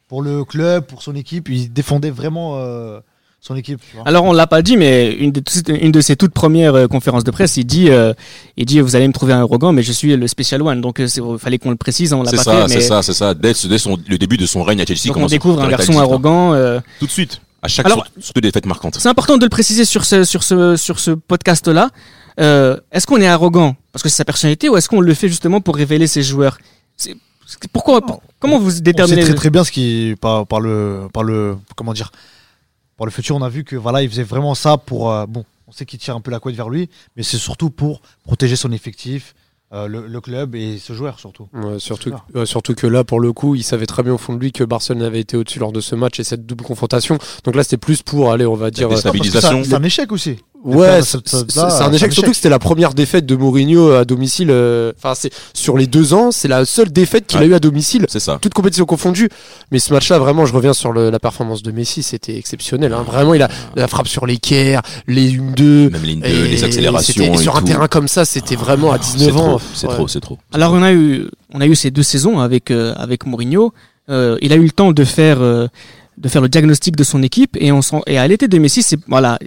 Speaker 4: Pour le club, pour son équipe, il défendait vraiment euh, son équipe. tu vois.
Speaker 2: Alors on l'a pas dit, mais une de, une de ses toutes premières euh, conférences de presse, il dit, euh, il dit, vous allez me trouver un arrogant, mais je suis le special one. Donc euh, il fallait qu'on le précise, on l'a
Speaker 5: C'est
Speaker 2: pas
Speaker 5: ça,
Speaker 2: fait.
Speaker 5: c'est
Speaker 2: mais
Speaker 5: ça, c'est ça. Dès, dès son, le début de son règne à Chelsea,
Speaker 2: donc on découvre un garçon
Speaker 5: tactique,
Speaker 2: arrogant. euh,
Speaker 5: Tout de suite. À chaque
Speaker 2: Alors-
Speaker 5: sur- surtout des fêtes marquantes.
Speaker 2: C'est important de le préciser sur ce, sur ce, sur ce podcast-là. Euh, est-ce qu'on est arrogant? Parce que c'est sa personnalité ou est-ce qu'on le fait justement pour révéler ses joueurs? Pourquoi pour- Comment vous
Speaker 4: On sait
Speaker 2: déterminez
Speaker 4: très très bien ce qui par, par le par le comment dire par le futur on a vu que voilà il faisait vraiment ça pour euh, bon on sait qu'il tire un peu la couette vers lui mais c'est surtout pour protéger son effectif euh, le, le club et ce joueur surtout
Speaker 3: Ouais, surtout, surtout que là, pour le coup, il savait très bien au fond de lui que Barcelone avait été au-dessus lors de ce match et cette double confrontation. Donc là, c'était plus pour aller, on va dire. euh,
Speaker 5: stabilisation.
Speaker 4: Parce que
Speaker 5: Stabilisation.
Speaker 4: c'est un- c'est un échec aussi
Speaker 3: Ouais, c'est un échec, surtout que c'était la première défaite de Mourinho à domicile. euh, Enfin, c'est sur les deux ans, c'est la seule défaite qu'il a eu à domicile.
Speaker 5: C'est ça.
Speaker 3: Toute compétition confondue. Mais ce match-là, vraiment, je reviens sur le- la performance de Messi, c'était exceptionnel. hein. Vraiment, il a la frappe sur l'équerre, les 1-2.
Speaker 5: Même les, accélérations.
Speaker 3: c'était-
Speaker 5: et
Speaker 3: sur un terrain comme ça, c'était vraiment à
Speaker 5: C'est
Speaker 3: 19 ans.
Speaker 5: trop, C'est
Speaker 3: Ouais.
Speaker 5: trop, c'est trop.
Speaker 2: Alors on a eu, on a eu ces deux saisons avec euh, avec Mourinho. Euh, il a eu le temps de faire euh, de faire le diagnostic de son équipe et on sent, et à l'été 2006, c'est voilà,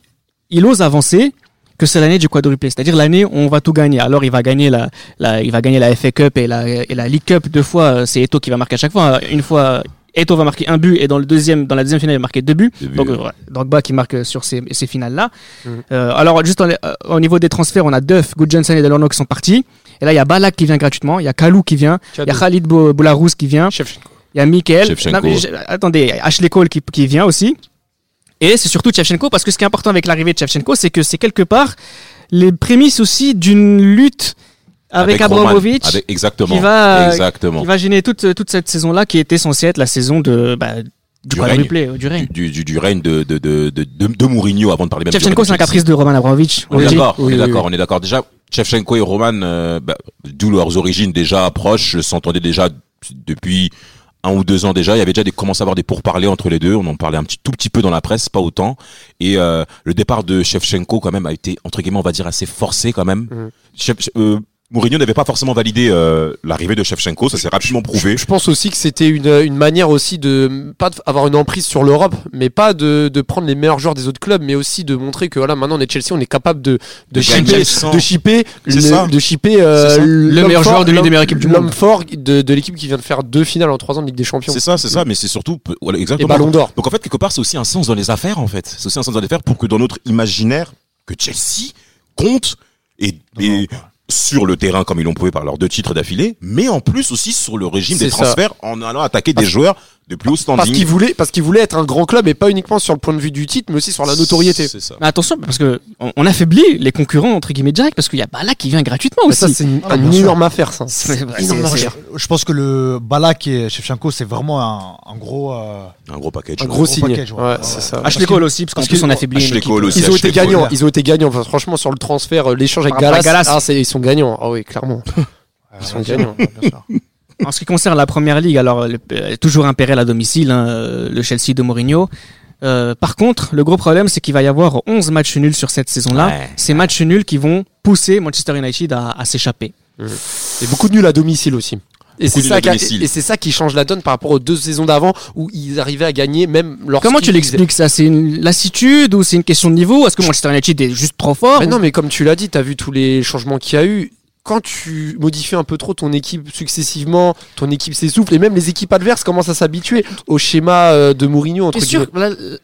Speaker 2: il ose avancer que c'est l'année du quadruplé, c'est-à-dire l'année où on va tout gagner. Alors il va gagner la, la il va gagner la FA Cup et la et la League Cup deux fois. euh, C'est Eto qui va marquer à chaque fois. Une fois Eto va marquer un but et dans le deuxième dans la deuxième finale il va marquer deux buts.
Speaker 5: Début,
Speaker 2: Donc,
Speaker 5: euh,
Speaker 2: euh, ouais, Drogba qui marque sur ces, ces finales-là.
Speaker 3: Mhm.
Speaker 2: Euh, alors, juste en- euh, au niveau des transferts, on a Duff, Goodjohnson et Delorno qui sont partis. Et là, il y a Balak qui vient gratuitement, il y a Kalou qui vient, il y a Khalid Bou- Boularous qui vient, il y a je- attendez, Ashley Cole qui, qui vient aussi. Et c'est surtout Shevchenko, parce que ce qui est important avec l'arrivée de Shevchenko, c'est que c'est quelque part les prémices aussi d'une lutte avec,
Speaker 5: Avec- exactement.
Speaker 2: qui va-
Speaker 5: exactement.
Speaker 2: qui va gêner toute, toute cette saison-là qui était censée être la saison de, bah, du,
Speaker 5: Du
Speaker 2: quadruplé, euh, du règne.
Speaker 5: Du, du, du règne de, de, de, de, de, de Mourinho avant de parler même règne de
Speaker 2: c'est un caprice de Roman Abramovich.
Speaker 5: On est d'accord, on est
Speaker 3: oui,
Speaker 5: d'accord,
Speaker 3: oui.
Speaker 5: on est d'accord. Déjà, Shevchenko et Roman, euh, bah, d'où leurs origines déjà proches, s'entendaient déjà depuis un ou deux ans déjà. Il y avait déjà des commencé à avoir des pourparlers entre les deux. On en parlait un petit tout petit peu dans la presse, pas autant. Et euh, le départ de Shevchenko quand même a été entre guillemets, on va dire assez forcé quand même. Shev- euh, Mourinho n'avait pas forcément validé euh, l'arrivée de Shevchenko, ça s'est rapidement prouvé.
Speaker 3: Je pense aussi que c'était une, une manière aussi de pas avoir une emprise sur l'Europe, mais pas de, de prendre les meilleurs joueurs des autres clubs, mais aussi de montrer que voilà maintenant on est Chelsea, on est capable de de
Speaker 5: sans-
Speaker 3: de shipper,
Speaker 5: C'est
Speaker 3: le- de shipper euh,
Speaker 2: Le meilleur
Speaker 3: fort,
Speaker 2: joueur de l'une des meilleures équipes du
Speaker 3: l'homme
Speaker 2: monde.
Speaker 3: fort de, de l'équipe qui vient de faire deux finales en trois ans de Ligue des Champions
Speaker 5: C'est ça, c'est ça, mais c'est surtout voilà,
Speaker 3: et
Speaker 5: exactement.
Speaker 3: Ballon d'Or.
Speaker 5: Donc en fait, quelque part, c'est aussi un sens dans les affaires, en fait. C'est aussi un sens dans les affaires pour que dans notre imaginaire, que Chelsea compte et, et sur le terrain comme ils l'ont prouvé par leurs deux titres d'affilée, mais en plus aussi sur le régime des
Speaker 3: ça.
Speaker 5: transferts en allant attaquer des joueurs de plus haut
Speaker 3: Parce
Speaker 5: standing.
Speaker 3: qu'il voulait, parce qu'il voulait être un grand club et pas uniquement sur le point de vue du titre, mais aussi sur la notoriété.
Speaker 5: C'est ça.
Speaker 2: Mais attention, parce que on, on affaiblit les concurrents entre guillemets directs, parce qu'il y a Balak qui vient gratuitement
Speaker 3: Mais ça,
Speaker 2: aussi.
Speaker 3: c'est une,
Speaker 4: Ah,
Speaker 3: une énorme affaire, ça.
Speaker 2: C'est-
Speaker 3: C'est
Speaker 2: c'est-
Speaker 3: une énorme
Speaker 2: c'est-
Speaker 3: affaire.
Speaker 4: Je pense que le Balak et Shevchenko, c'est vraiment un, un gros. euh,
Speaker 5: Un gros package.
Speaker 3: Un gros
Speaker 4: gros
Speaker 3: signe.
Speaker 4: ouais.
Speaker 3: Ouais,
Speaker 4: Ouais,
Speaker 3: c'est
Speaker 4: ouais.
Speaker 3: ça.
Speaker 4: Parce
Speaker 2: Ashley
Speaker 4: que-
Speaker 2: Cole aussi, parce qu'en
Speaker 4: parce
Speaker 2: plus
Speaker 4: que-
Speaker 2: on affaiblit
Speaker 5: Ashley. Cole aussi.
Speaker 3: Ils ont été gagnants, ils ont été gagnants. Enfin, franchement, sur le transfert, euh, l'échange avec Galas, ah, c'est- ils sont gagnants. Ah oui, clairement.
Speaker 4: Ils
Speaker 3: sont gagnants.
Speaker 2: En ce qui concerne la première ligue, alors le- euh, toujours impérial à domicile, hein, euh, le Chelsea de Mourinho. Euh, par contre, le gros problème, c'est qu'il va y avoir 11 matchs nuls sur cette saison-là.
Speaker 5: Ouais.
Speaker 2: Ces matchs nuls qui vont pousser Manchester United à, à s'échapper.
Speaker 3: Et beaucoup de nuls à domicile aussi. Et c'est ça, qui et c'est ça qui change la donne par rapport aux deux saisons d'avant où ils arrivaient à gagner même lorsqu'ils
Speaker 2: Comment tu l'expliques ça? C'est une lassitude ou c'est une question de niveau? Est-ce que Manchester United est juste trop fort
Speaker 3: Mais non, mais comme tu l'as dit, tu as vu tous les changements qu'il y a eu. Quand tu modifies un peu trop ton équipe successivement, ton équipe s'essouffle et même les équipes adverses commencent à s'habituer au schéma euh, de Mourinho entre
Speaker 2: sûr là, euh,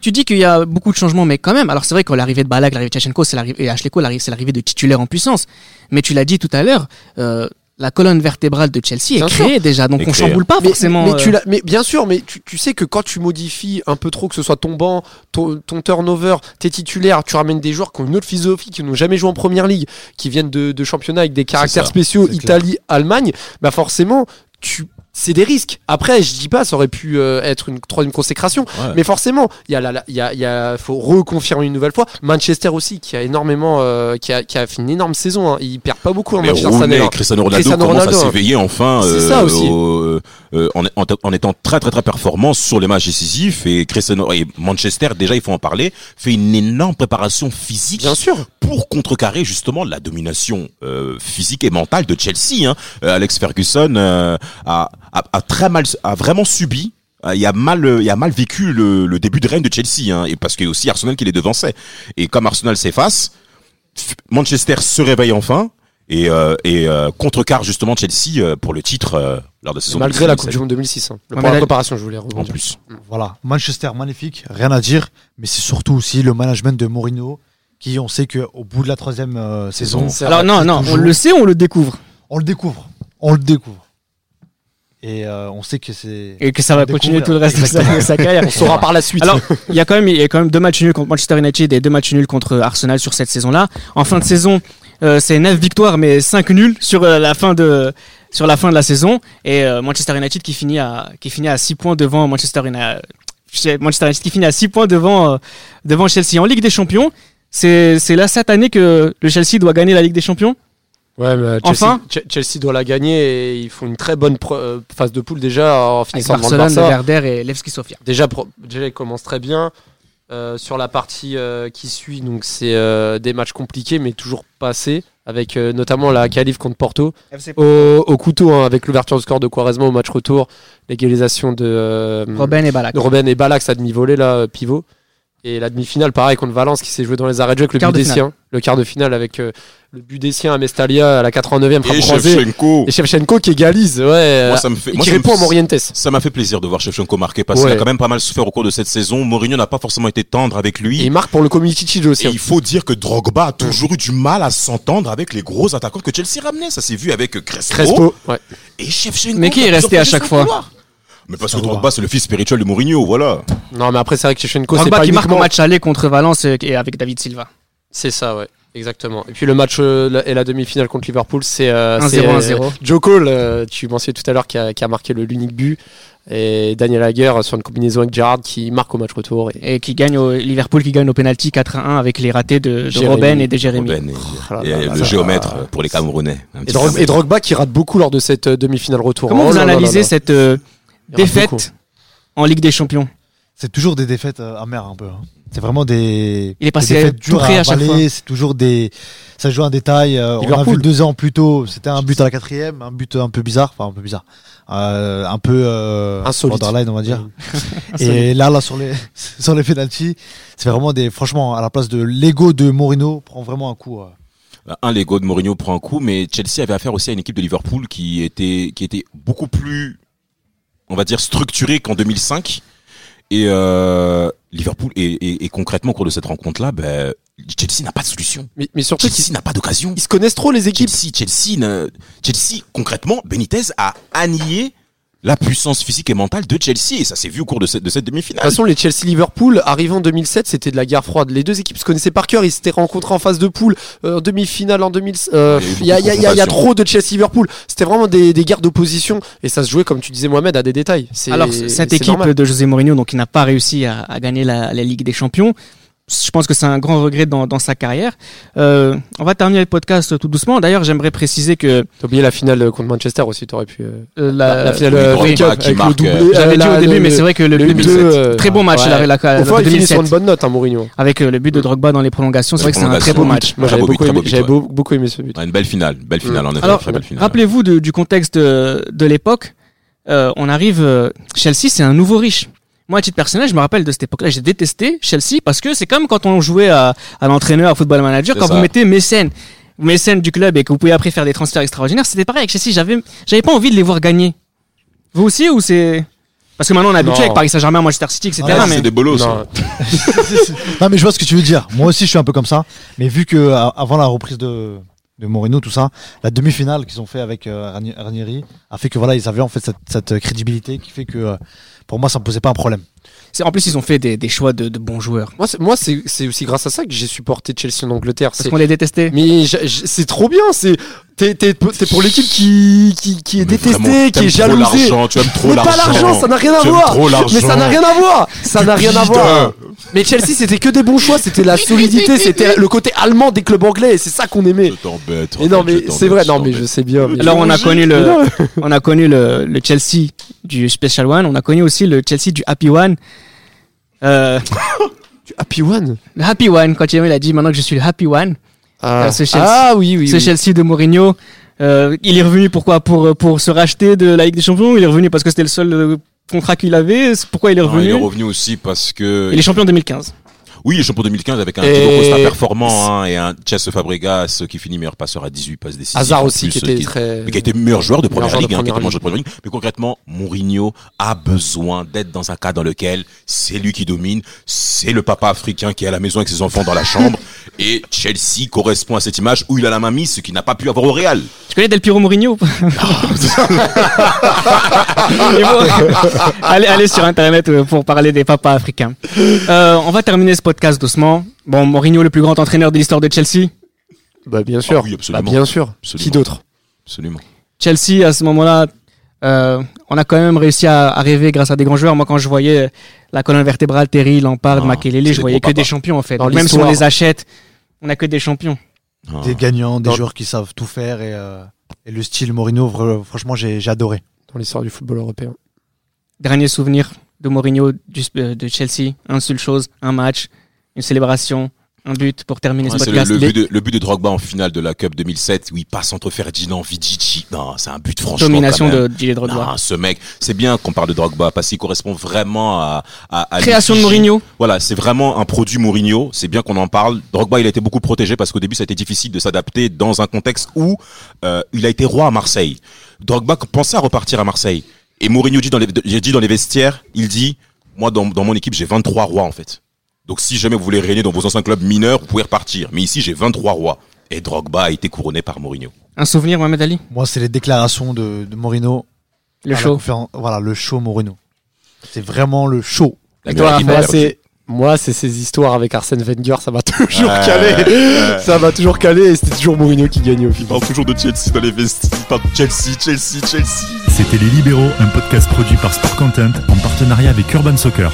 Speaker 2: Tu dis qu'il y a beaucoup de changements, mais quand même. Alors c'est vrai que l'arrivée de Balak, l'arrivée de Tchachenko, c'est l'arrivée et Ashley Cole, c'est l'arrivée de titulaires en puissance. Mais tu l'as dit tout à l'heure, euh, la colonne vertébrale de Chelsea
Speaker 3: Bien
Speaker 2: est créée déjà, donc on chamboule pas
Speaker 3: Mais,
Speaker 2: forcément.
Speaker 3: mais,
Speaker 2: euh,
Speaker 3: tu l'as- mais bien sûr, mais tu, tu sais que quand tu modifies un peu trop, que ce soit ton banc, ton, ton turnover, tes titulaires, tu ramènes des joueurs qui ont une autre philosophie, qui n'ont jamais joué en première ligue, qui viennent de, de championnats avec des caractères spéciaux. Italie, Allemagne, bah forcément, tu c'est des risques. Après, je dis pas, ça aurait pu euh, être une troisième consécration,
Speaker 5: Ouais.
Speaker 3: mais forcément, il y a la, y a, il y a, faut reconfirmer une nouvelle fois. Manchester aussi, qui a énormément, euh, qui a, qui a fait une énorme saison. Hein. Il perd pas beaucoup en
Speaker 5: Mais
Speaker 3: Manchester
Speaker 5: Rooney Cristiano Ronaldo
Speaker 3: Cristiano Ronaldo,
Speaker 5: à
Speaker 3: hein.
Speaker 5: s'éveiller enfin euh,
Speaker 3: ça aussi.
Speaker 5: au- euh, en, en, en étant très très très performant sur les matchs décisifs et Cristiano et Manchester déjà il faut en parler fait une énorme préparation physique
Speaker 3: Bien sûr.
Speaker 5: pour contrecarrer justement la domination euh, physique et mentale de Chelsea. Hein. Euh, Alex Ferguson euh, a, a, a très mal, a vraiment subi. euh, Il a mal, euh, il a mal vécu le, le début de règne de Chelsea, hein, et parce que aussi Arsenal qui les devançait. Et comme Arsenal s'efface, Manchester se réveille enfin et, euh, et euh, contrecarre justement Chelsea euh, pour le titre euh, lors de la saison.
Speaker 3: Malgré la
Speaker 5: 2017.
Speaker 3: Coupe du Monde 2006. Hein. Le
Speaker 2: Ouais,
Speaker 3: point
Speaker 2: mais
Speaker 3: de
Speaker 2: la-
Speaker 3: préparation, je voulais
Speaker 5: en plus.
Speaker 4: Voilà, Manchester magnifique, rien à dire, mais c'est surtout aussi le management de Mourinho qui, on sait qu'au bout de la troisième euh, saison,
Speaker 2: Alors non, non, on le sait, on le découvre.
Speaker 4: on le découvre, on le découvre. Et euh, on sait que c'est.
Speaker 2: Et que ça va
Speaker 4: On
Speaker 2: continuer tout le reste de sa, de sa carrière.
Speaker 3: On saura par la suite.
Speaker 2: Alors, il y a quand même, il y a quand même deux matchs nuls contre Manchester United et deux matchs nuls contre Arsenal sur cette saison-là. En fin de saison, euh, c'est 9 victoires mais 5 nuls sur euh, la fin de sur la fin de la saison et euh, Manchester United qui finit à qui finit à 6 points devant Manchester United Manchester United qui finit à 6 points devant euh, devant Chelsea en Ligue des Champions. C'est c'est là cette année que le Chelsea doit gagner la Ligue des Champions?
Speaker 3: Ouais, mais Chelsea,
Speaker 2: Enfin.
Speaker 3: Che- Chelsea doit la gagner et ils font une très bonne euh, phase de poule déjà en
Speaker 2: Avec
Speaker 3: finissant devant le
Speaker 2: Barcelone,
Speaker 3: Barça.
Speaker 2: Et Levski Sofia.
Speaker 3: Déjà, déjà, ils commencent très bien. Euh, sur la partie euh, qui suit, donc c'est euh, des matchs compliqués, mais toujours passés, avec euh, notamment la qualif contre Porto. Au, au couteau, hein, avec l'ouverture du score de Quaresma au match retour, l'égalisation de, euh,
Speaker 2: Robben et Balak.
Speaker 3: de Robben et Balak, ça demi-volé là, euh, pivot. Et la demi-finale, pareil, contre Valence, qui s'est joué dans les arrêts de jeu avec le
Speaker 2: Quart
Speaker 3: but
Speaker 2: de
Speaker 3: des siens. Le quart de finale avec euh, le but des siens à Mestalia à la 89e, frappe
Speaker 5: Et. Shevchenko.
Speaker 3: Et Shevchenko qui égalise, ouais.
Speaker 5: Moi, ça me fait,
Speaker 3: et
Speaker 5: moi,
Speaker 3: qui répond à Morientes.
Speaker 5: Ça m'a fait plaisir de voir Shevchenko marquer parce qu'il a quand même pas mal souffert au cours de cette saison. Mourinho n'a pas forcément été tendre avec lui.
Speaker 3: Et il marque pour le Community aussi.
Speaker 5: Et
Speaker 3: hein.
Speaker 5: il faut dire que Drogba a toujours eu du mal à s'entendre avec les gros attaquants que Chelsea ramenait. Ça s'est vu avec Crespo,
Speaker 3: Crespo, ouais.
Speaker 5: et Shevchenko.
Speaker 2: Mais qui est resté à chaque
Speaker 5: fois Mais parce que
Speaker 4: Drogba.
Speaker 5: C'est le fils spirituel de Mourinho, voilà.
Speaker 3: Non, mais après, c'est vrai que Shevchenko, c'est
Speaker 2: Drogba
Speaker 3: pas
Speaker 2: qui marque au match aller contre Valence et avec David Silva.
Speaker 3: C'est ça, ouais. Exactement. Et puis le match euh, la- et la demi-finale contre Liverpool, c'est euh,
Speaker 2: 1-0,
Speaker 3: c'est, euh,
Speaker 2: 1-0.
Speaker 3: Joe Cole, euh, tu mentionnais tout à l'heure, qui a, qui a marqué le- l'unique but. Et Daniel Hager sur une combinaison avec Gerrard qui marque au match retour. Et...
Speaker 2: Et qui gagne au Liverpool qui gagne au penalty 4-1 avec les ratés de, de. Robben et de Jérémy.
Speaker 5: Et,
Speaker 3: Oh là
Speaker 5: et
Speaker 3: là
Speaker 5: le géomètre pour les Camerounais. Un
Speaker 3: Et, Drogba qui rate beaucoup lors de cette euh, demi-finale retour.
Speaker 2: Comment
Speaker 3: Oh
Speaker 2: vous
Speaker 3: là là là
Speaker 2: analysez
Speaker 3: là.
Speaker 2: cette euh, défaite en Ligue des Champions
Speaker 4: C'est toujours des défaites euh, amères un peu. hein. C'est vraiment des,
Speaker 2: Il est passé
Speaker 4: des défaites
Speaker 2: tout
Speaker 4: dures
Speaker 2: près
Speaker 4: à
Speaker 2: à.
Speaker 4: C'est toujours des, ça joue un détail. euh, on a
Speaker 3: Liverpool.
Speaker 4: vu deux ans plus tôt, c'était un but à la quatrième, un but un peu bizarre, enfin un peu bizarre, euh, un peu euh,
Speaker 3: Insolite.
Speaker 4: borderline on va dire. Et là, là sur les sur les penalties, c'est vraiment des, franchement à la place de l'ego de Mourinho prend vraiment un coup. euh.
Speaker 5: un Lego de Mourinho prend un coup, mais Chelsea avait affaire aussi à une équipe de Liverpool qui était qui était beaucoup plus, on va dire, structurée qu'en 2005. Et euh, Liverpool et, et, et concrètement au cours de cette rencontre-là, ben, Chelsea n'a pas de solution.
Speaker 3: Mais, mais surtout
Speaker 5: Chelsea n'a pas d'occasion.
Speaker 3: ils se connaissent trop les équipes.
Speaker 5: Chelsea, Chelsea, Chelsea, concrètement, Benitez a annié la puissance physique et mentale de Chelsea et ça s'est vu au cours de cette, de cette
Speaker 3: De
Speaker 5: demi-finale.
Speaker 3: toute façon, les Chelsea-Liverpool, arrivant en 2007, c'était de la guerre froide. Les deux équipes se connaissaient par cœur. Ils s'étaient rencontrés en phase de poule, euh, en demi-finale en 2000. euh,
Speaker 5: Il y a
Speaker 3: Il y, il y trop de Chelsea-Liverpool. C'était vraiment des, des guerres d'opposition. Et ça se jouait, comme tu disais, Mohamed, à des détails. C'est-
Speaker 2: Alors, cette équipe
Speaker 3: normal.
Speaker 2: de José Mourinho, donc, qui n'a pas réussi à, à gagner la, la Ligue des Champions, je pense que c'est un grand regret dans, dans sa carrière. Euh, on va terminer le podcast tout doucement. D'ailleurs, j'aimerais préciser que
Speaker 3: T'as oublié la finale contre Manchester aussi, t'aurais pu. euh,
Speaker 2: euh,
Speaker 3: la,
Speaker 2: la,
Speaker 3: la finale
Speaker 5: oui,
Speaker 3: euh,
Speaker 5: qui
Speaker 3: avec
Speaker 5: marque,
Speaker 3: le doublé.
Speaker 5: euh,
Speaker 2: J'avais
Speaker 3: euh,
Speaker 2: dit au début,
Speaker 3: le-
Speaker 2: mais c'est vrai que le,
Speaker 3: le
Speaker 2: but,
Speaker 3: but
Speaker 5: 2007.
Speaker 3: de, euh,
Speaker 2: très beau match,
Speaker 3: ouais.
Speaker 2: la, la, de
Speaker 3: il finit sur
Speaker 2: 2007,
Speaker 3: une bonne note, hein, Mourinho.
Speaker 2: avec euh, le but de Drogba dans les prolongations. C'est vrai que c'est un très beau match.
Speaker 3: Moi, j'avais beaucoup, aimé,
Speaker 5: ouais.
Speaker 3: beaucoup ce but.
Speaker 5: Ouais, une belle finale, belle finale en effet.
Speaker 2: Alors. Rappelez-vous du contexte de, de l'époque. Euh, on arrive. euh, Chelsea, c'est un nouveau riche. Moi, à titre personnel, je me rappelle de cette époque-là. J'ai détesté Chelsea parce que c'est comme quand on jouait à, à l'entraîneur, à Football Manager, quand
Speaker 5: ça.
Speaker 2: vous mettez mécène, mécène du club et que vous pouvez après faire des transferts extraordinaires. C'était pareil avec Chelsea. J'avais, j'avais pas envie de les voir gagner. Vous aussi ou c'est parce que maintenant on est habitué
Speaker 3: Non.
Speaker 2: avec Paris Saint-Germain, Manchester City, etc.
Speaker 4: Ouais,
Speaker 2: mais
Speaker 5: c'est des bolos.
Speaker 3: Non,
Speaker 4: Non mais je vois ce que tu veux dire. Moi aussi je suis un peu comme ça. Mais vu que à- avant la reprise de de Mourinho tout ça, la demi-finale qu'ils ont fait avec euh, Ranieri a fait que voilà ils avaient en fait cette, cette crédibilité qui fait que euh, pour moi ça me posait pas un problème.
Speaker 2: c'est en plus ils ont fait des, des choix de, de bons joueurs
Speaker 3: Moi, c'est- moi, c'est c'est aussi grâce à ça que j'ai supporté Chelsea en Angleterre.
Speaker 2: parce
Speaker 3: C'est-
Speaker 2: qu'on les détestait.
Speaker 3: Mais c'est trop bien. C'est t'es t'es t'es pour l'équipe qui qui qui est
Speaker 5: Mais
Speaker 3: détestée,
Speaker 5: vraiment,
Speaker 3: qui est
Speaker 5: trop
Speaker 3: jalousée.
Speaker 5: l'argent, Tu aimes trop
Speaker 3: Mais pas
Speaker 5: l'argent.
Speaker 3: l'argent, ça n'a rien à voir.
Speaker 5: l'argent.
Speaker 3: Mais ça n'a rien à voir. Ça n'a rien à voir. Mais Chelsea, c'était que des bons choix. C'était la solidité, c'était le côté allemand des clubs anglais. Et c'est ça qu'on aimait.
Speaker 5: Je t'embête.
Speaker 3: Et non, mais c'est vrai.
Speaker 5: je
Speaker 3: Non, mais je sais bien. mais-
Speaker 2: Alors on a connu le, on a connu le, le Chelsea du Special One, on a connu aussi le Chelsea du Happy One. Euh,
Speaker 3: Happy One.
Speaker 2: le Happy One, quand il a dit maintenant que je suis le Happy One,
Speaker 3: Ah,
Speaker 2: c'est Chelsea.
Speaker 3: Ah, oui, oui.
Speaker 2: Chelsea de Mourinho. Euh, il est revenu pourquoi? Pour, pour se racheter de la Ligue des Champions Il est revenu parce que c'était le seul euh, contrat qu'il avait. Pourquoi il est
Speaker 5: Non,
Speaker 2: revenu
Speaker 5: il est revenu aussi parce que.
Speaker 2: Il est champion 2015.
Speaker 5: Oui, il est champion 2015 avec un Thibaut Costa performant hein, et un Chess Fabregas qui finit meilleur passeur à 18 passes décisives.
Speaker 3: Hazard aussi,
Speaker 5: plus,
Speaker 3: qui était
Speaker 5: qui-
Speaker 3: très.
Speaker 5: mais qui a été meilleur joueur de première
Speaker 3: joueur de
Speaker 5: ligue, hein, qui
Speaker 3: première
Speaker 5: était meilleur joueur de première ligue. Mais concrètement, Mourinho a besoin d'être dans un cas dans lequel c'est lui qui domine, c'est le papa africain qui est à la maison avec ses enfants dans la chambre, et Chelsea correspond à cette image où il a la main mise, ce qu'il n'a pas pu avoir au Real.
Speaker 2: Tu connais Del Piro Mourinho? Bon, allez, allez sur internet euh, pour parler des papas africains. Euh, on va terminer ce podcast doucement. Bon, Mourinho, le plus grand entraîneur de l'histoire de Chelsea.
Speaker 3: Bah, bien sûr.
Speaker 5: Ah oui, absolument.
Speaker 3: Bah, bien sûr.
Speaker 5: Absolument.
Speaker 3: Qui d'autre
Speaker 5: Absolument.
Speaker 2: Chelsea, à ce moment-là, euh, on a quand même réussi à, à rêver grâce à des grands joueurs. Moi, quand je voyais la colonne vertébrale, Terry, Lampard,
Speaker 5: Ah,
Speaker 2: Makelele, je voyais que des champions en fait.
Speaker 3: Dans
Speaker 2: même si on les achète, on a que des champions.
Speaker 5: Ah.
Speaker 4: Des gagnants, des
Speaker 3: Dans-
Speaker 4: joueurs qui savent tout faire et, euh, et le style Mourinho franchement j'ai j'ai adoré.
Speaker 3: dans l'histoire du football européen
Speaker 2: Dernier souvenir de Mourinho du, euh, de Chelsea, une seule chose, un match, une célébration, un but pour terminer
Speaker 5: Ouais,
Speaker 2: ce
Speaker 5: le,
Speaker 2: podcast.
Speaker 5: le but de, le but de Drogba en finale de la Cup 2007 où il passe entre Ferdinand, Vidici. Non, c'est un but franchement.
Speaker 2: Domination
Speaker 5: quand même.
Speaker 2: de Didier Drogba.
Speaker 5: Non, ce mec, c'est bien qu'on parle de Drogba parce qu'il correspond vraiment à, à, à
Speaker 2: Création de. Mourinho.
Speaker 5: Voilà, c'est vraiment un produit Mourinho. C'est bien qu'on en parle. Drogba, il a été beaucoup protégé parce qu'au début, ça a été difficile de s'adapter dans un contexte où euh, il a été roi à Marseille. Drogba pensait à repartir à Marseille. Et Mourinho dit dans les, j'ai dit dans les vestiaires, il dit, moi, dans, dans mon équipe, j'ai 23 rois, en fait. Donc, si jamais vous voulez régner dans vos anciens clubs mineurs, vous pouvez repartir. Mais ici, j'ai 23 rois. Et Drogba a été couronné par Mourinho.
Speaker 2: Un souvenir, Mohamed Ali?
Speaker 4: Moi, c'est les déclarations de, de Morino.
Speaker 2: Le show.
Speaker 4: Voilà, le show Morino. C'est vraiment le show.
Speaker 2: Et toi,
Speaker 3: Moi, c'est moi, c'est ces histoires avec Arsène Wenger, ça m'a toujours
Speaker 5: Ouais,
Speaker 3: calé.
Speaker 5: ouais.
Speaker 3: Ça m'a toujours calé et c'était toujours Mourinho qui gagnait au
Speaker 5: Il
Speaker 3: final.
Speaker 5: parle toujours de Chelsea dans les. Il de Chelsea, Chelsea, Chelsea.
Speaker 1: C'était Les Libéraux, un podcast produit par Sport Content en partenariat avec Urban Soccer.